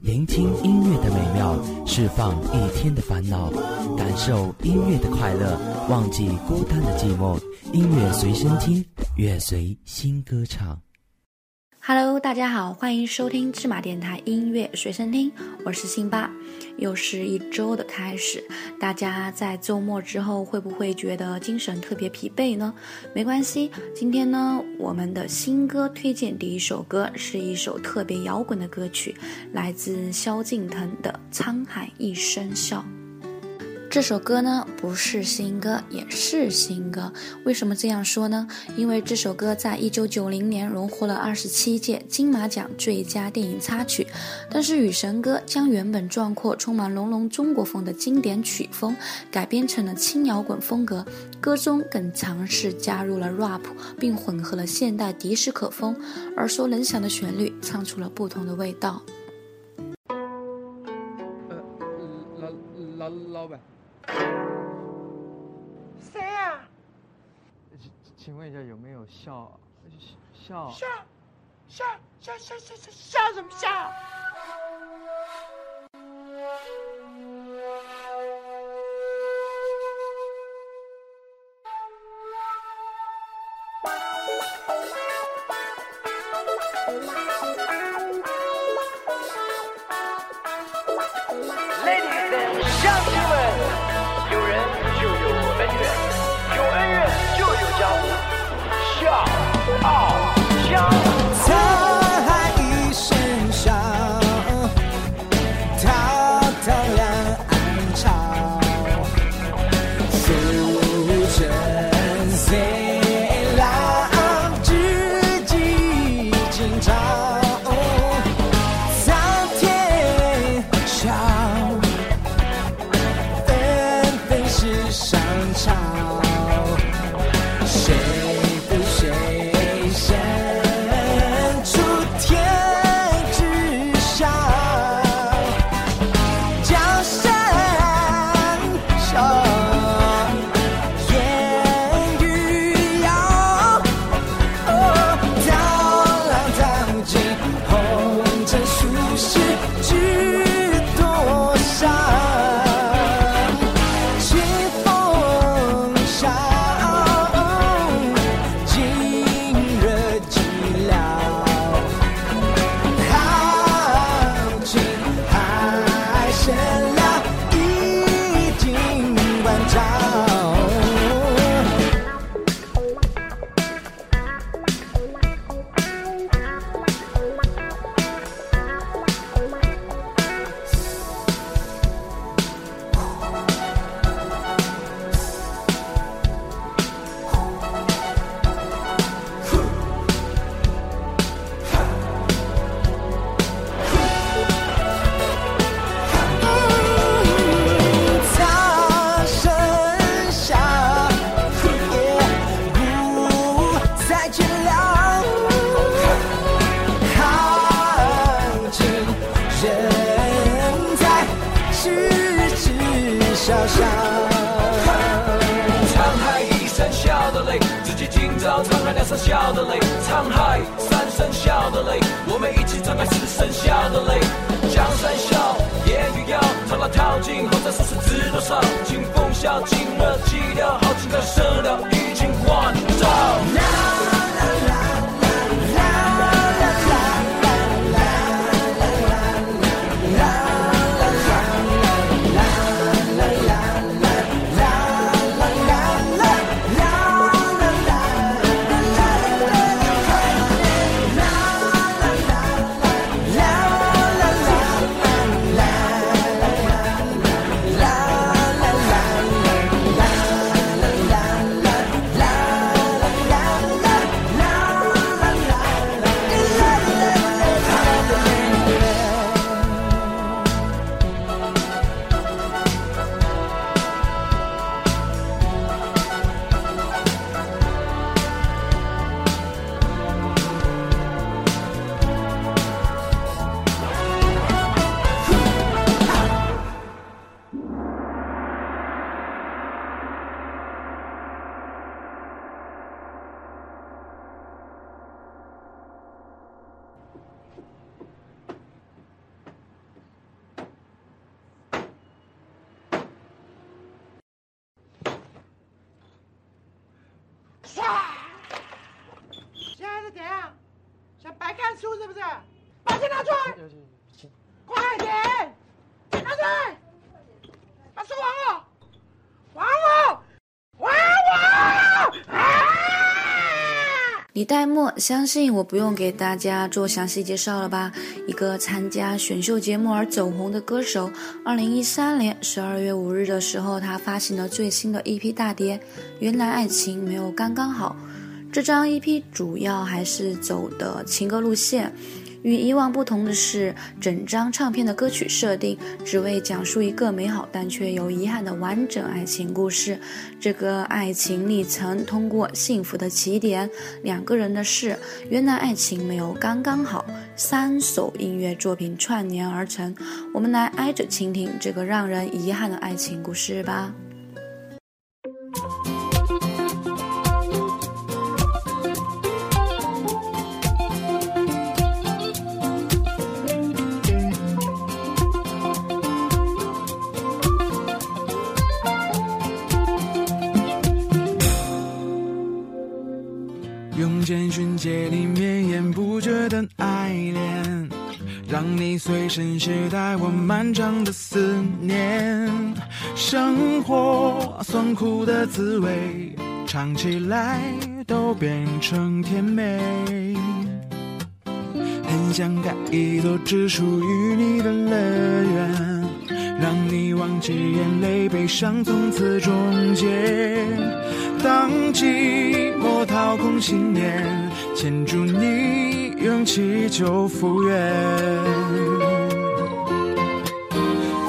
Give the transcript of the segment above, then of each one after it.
聆听音乐的美妙，释放一天的烦恼，感受音乐的快乐，忘记孤单的寂寞。音乐随身听，乐随心歌唱。Hello，大家好，欢迎收听芝麻电台音乐随身听，我是辛巴。又是一周的开始，大家在周末之后会不会觉得精神特别疲惫呢？没关系，今天呢，我们的新歌推荐第一首歌是一首特别摇滚的歌曲，来自萧敬腾的《沧海一声笑》。这首歌呢不是新歌，也是新歌。为什么这样说呢？因为这首歌在一九九零年荣获了二十七届金马奖最佳电影插曲。但是雨神歌将原本壮阔、充满浓浓中国风的经典曲风改编成了轻摇滚风格，歌中更尝试加入了 rap，并混合了现代迪斯科风，耳熟能详的旋律唱出了不同的味道。谁呀？请请问一下有没有笑？笑？笑？笑？笑？笑？笑？笑？笑？什么笑？三剩下的泪。江山笑，烟雨遥，长浪淘尽后再数十知多少。清风笑，尽了寂寥，豪情难舍了，拿出来，要去请快点！拿出来！把书还我！还我！还我！啊！李代沫，相信我不用给大家做详细介绍了吧？一个参加选秀节目而走红的歌手。二零一三年十二月五日的时候，他发行了最新的 EP 大碟《原来爱情没有刚刚好》。这张 EP 主要还是走的情歌路线。与以往不同的是，整张唱片的歌曲设定只为讲述一个美好但却有遗憾的完整爱情故事。这个爱情历程通过幸福的起点、两个人的事、原来爱情没有刚刚好三首音乐作品串联而成。我们来挨着倾听这个让人遗憾的爱情故事吧。随身携带我漫长的思念。生活酸苦的滋味，尝起来都变成甜美。很想盖一座只属于你的乐园，让你忘记眼泪，悲伤从此终结。当寂寞掏空信念，牵住你，勇气就复原。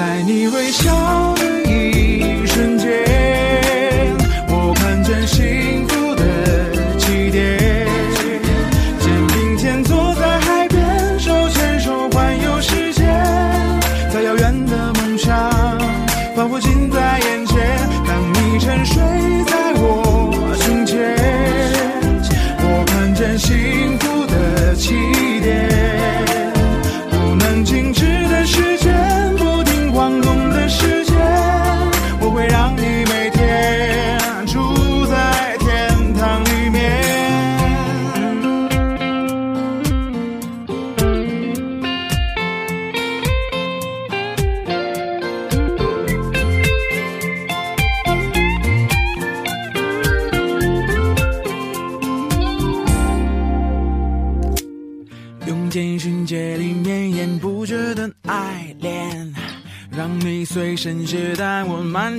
在你微笑的一瞬间，我看见星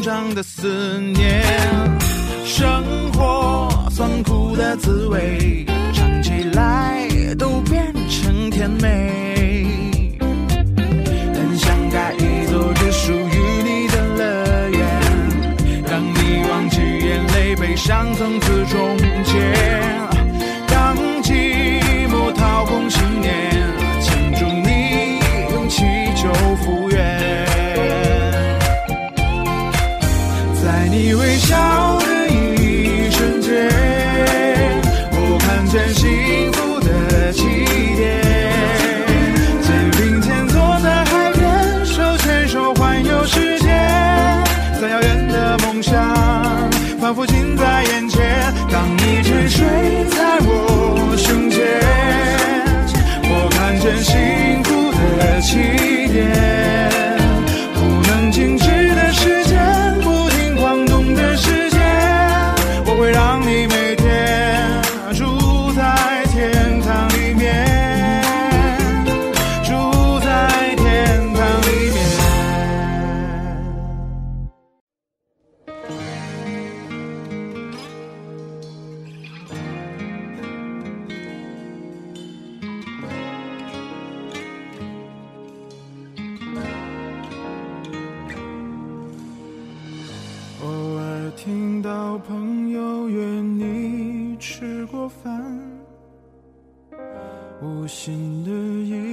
长的思念。生活酸苦的滋味，尝起来都变成甜美。很想盖一座只属于你的乐园，让你忘记眼泪，悲伤从此终真心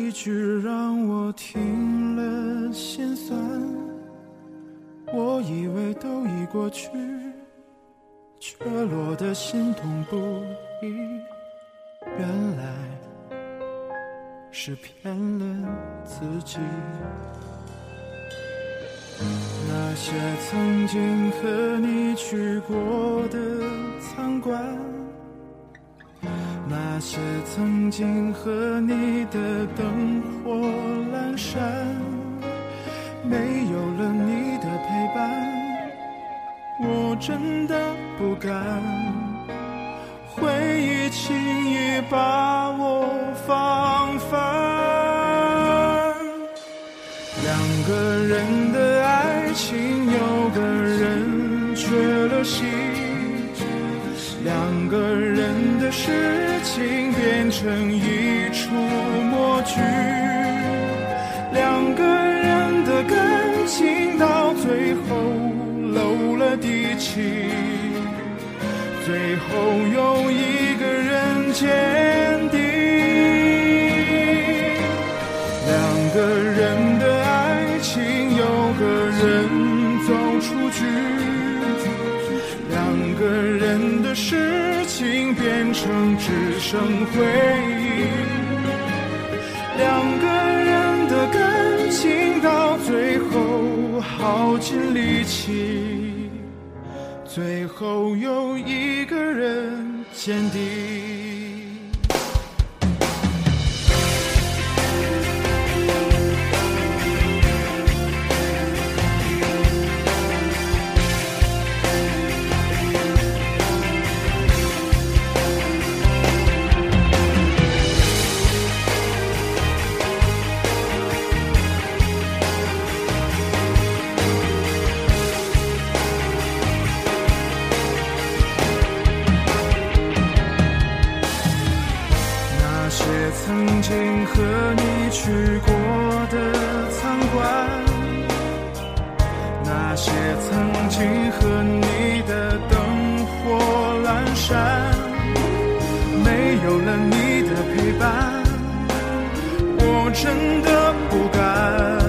一句让我听了心酸。我以为都已过去，却落得心痛不已。原来是骗了自己。那些曾经和你去过的餐馆，那些曾经和你的灯火阑珊，没有了你的陪伴，我真的不敢。回忆轻易把我放翻。两个人的爱情，有个人缺了心；成一出默剧；两个人的感情到最后漏了底气。最后有一个人接只剩回忆，两个人的感情到最后耗尽力气。最后有一个人坚定。和你去过的餐馆，那些曾经和你的灯火阑珊，没有了你的陪伴，我真的不敢。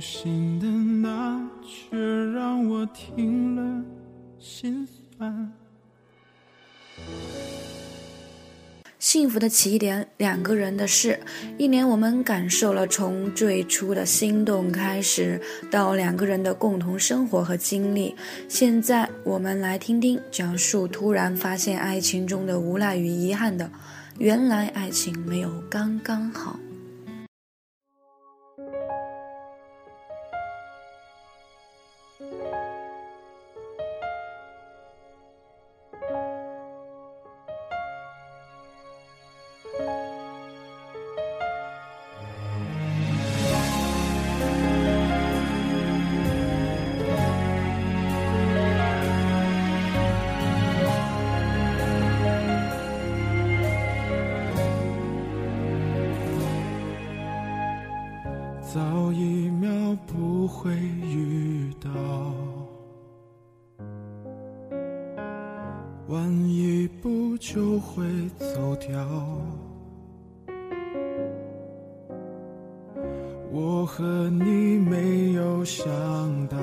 心的那却让我听了心酸。幸福的起点，两个人的事。一年，我们感受了从最初的心动开始，到两个人的共同生活和经历。现在，我们来听听讲述突然发现爱情中的无奈与遗憾的。原来，爱情没有刚刚好。和你没有想到，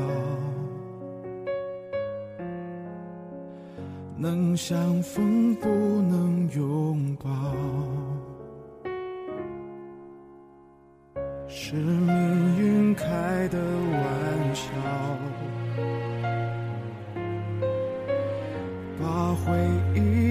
能相逢不能拥抱，是命运开的玩笑，把回忆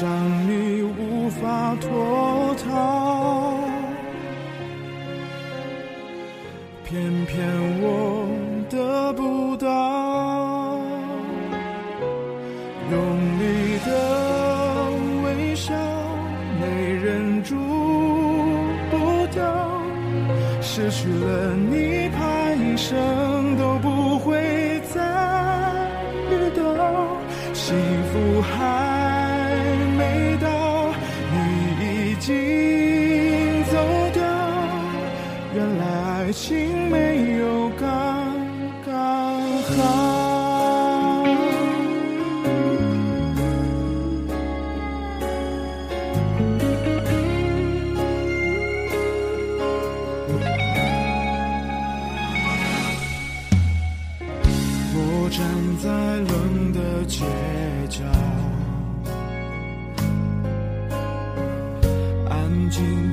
让你无法脱逃。偏偏我得不到，用力的微笑没忍住不掉，失去了你，怕一生都不会再遇到，幸福还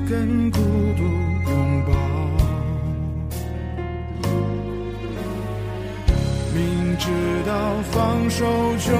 跟孤独拥抱。明知道放手就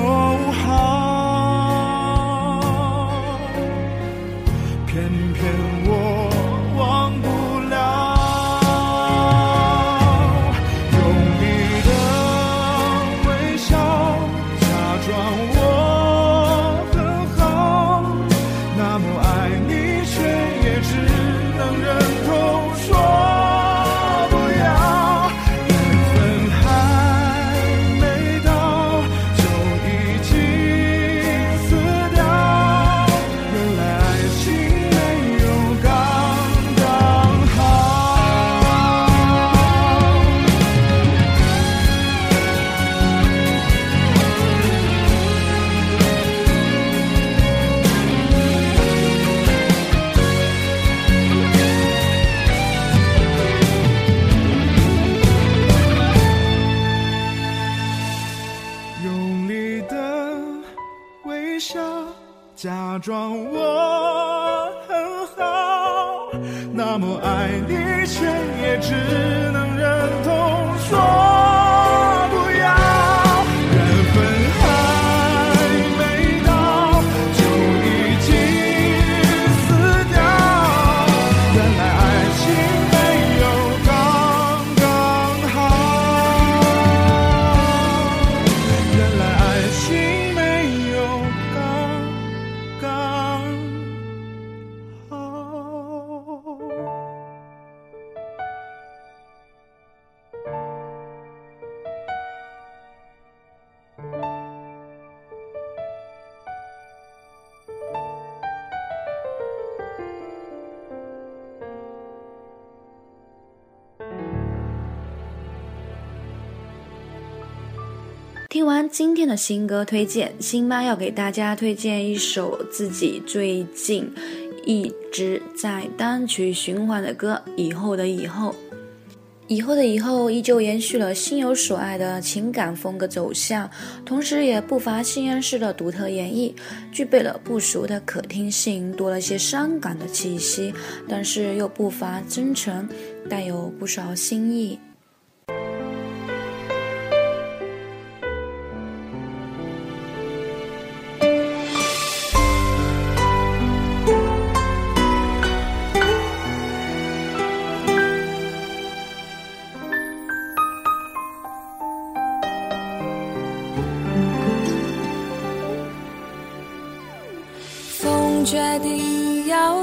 完今天的新歌推荐，新妈要给大家推荐一首自己最近一直在单曲循环的歌《以后的以后》。以后的以后依旧延续了心有所爱的情感风格走向，同时也不乏新安式的独特演绎，具备了不俗的可听性，多了些伤感的气息，但是又不乏真诚，带有不少新意。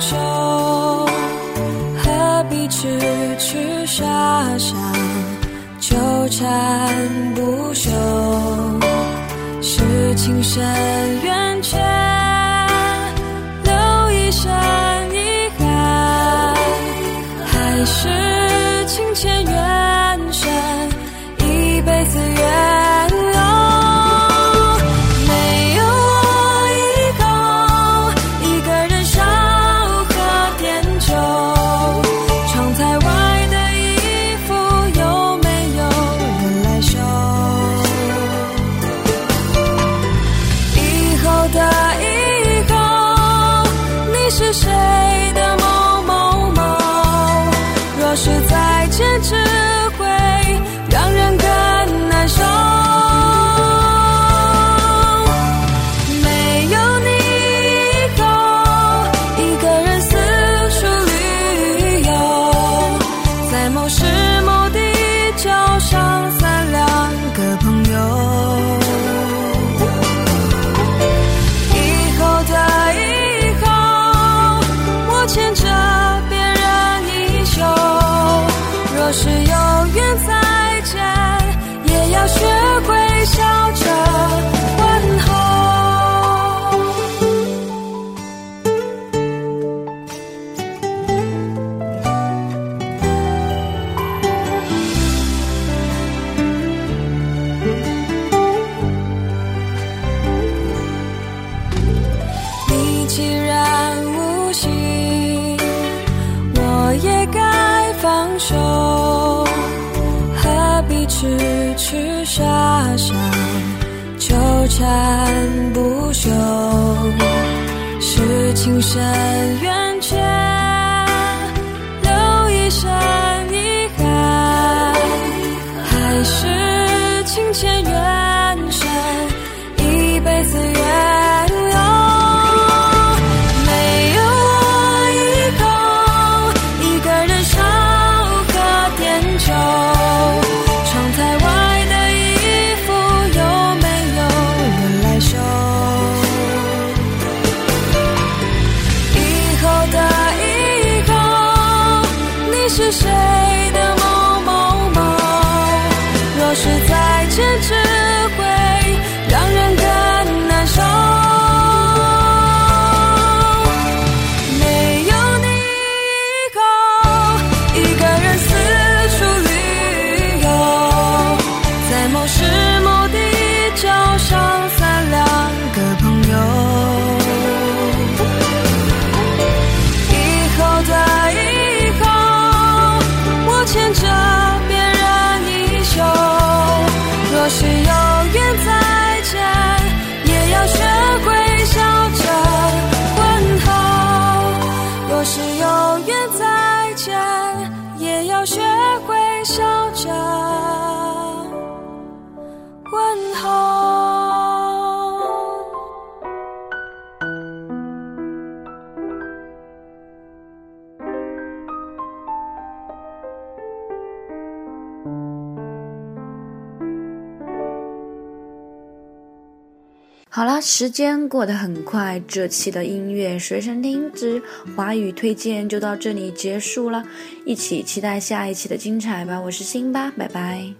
就何必痴痴傻傻纠缠不休？是情深缘手何必痴痴傻傻，纠缠不休，是情深缘。好啦，时间过得很快，这期的音乐随身听之华语推荐就到这里结束了，一起期待下一期的精彩吧！我是辛巴，拜拜。